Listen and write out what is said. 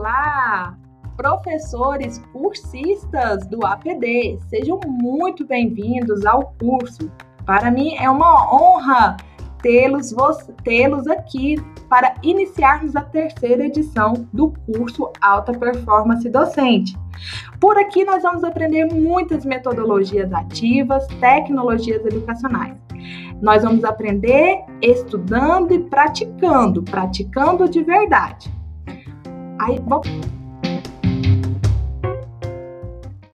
Olá, professores cursistas do APD, sejam muito bem-vindos ao curso. Para mim é uma honra tê-los tê-los aqui para iniciarmos a terceira edição do curso Alta Performance Docente. Por aqui nós vamos aprender muitas metodologias ativas, tecnologias educacionais. Nós vamos aprender estudando e praticando, praticando de verdade. Aí, vou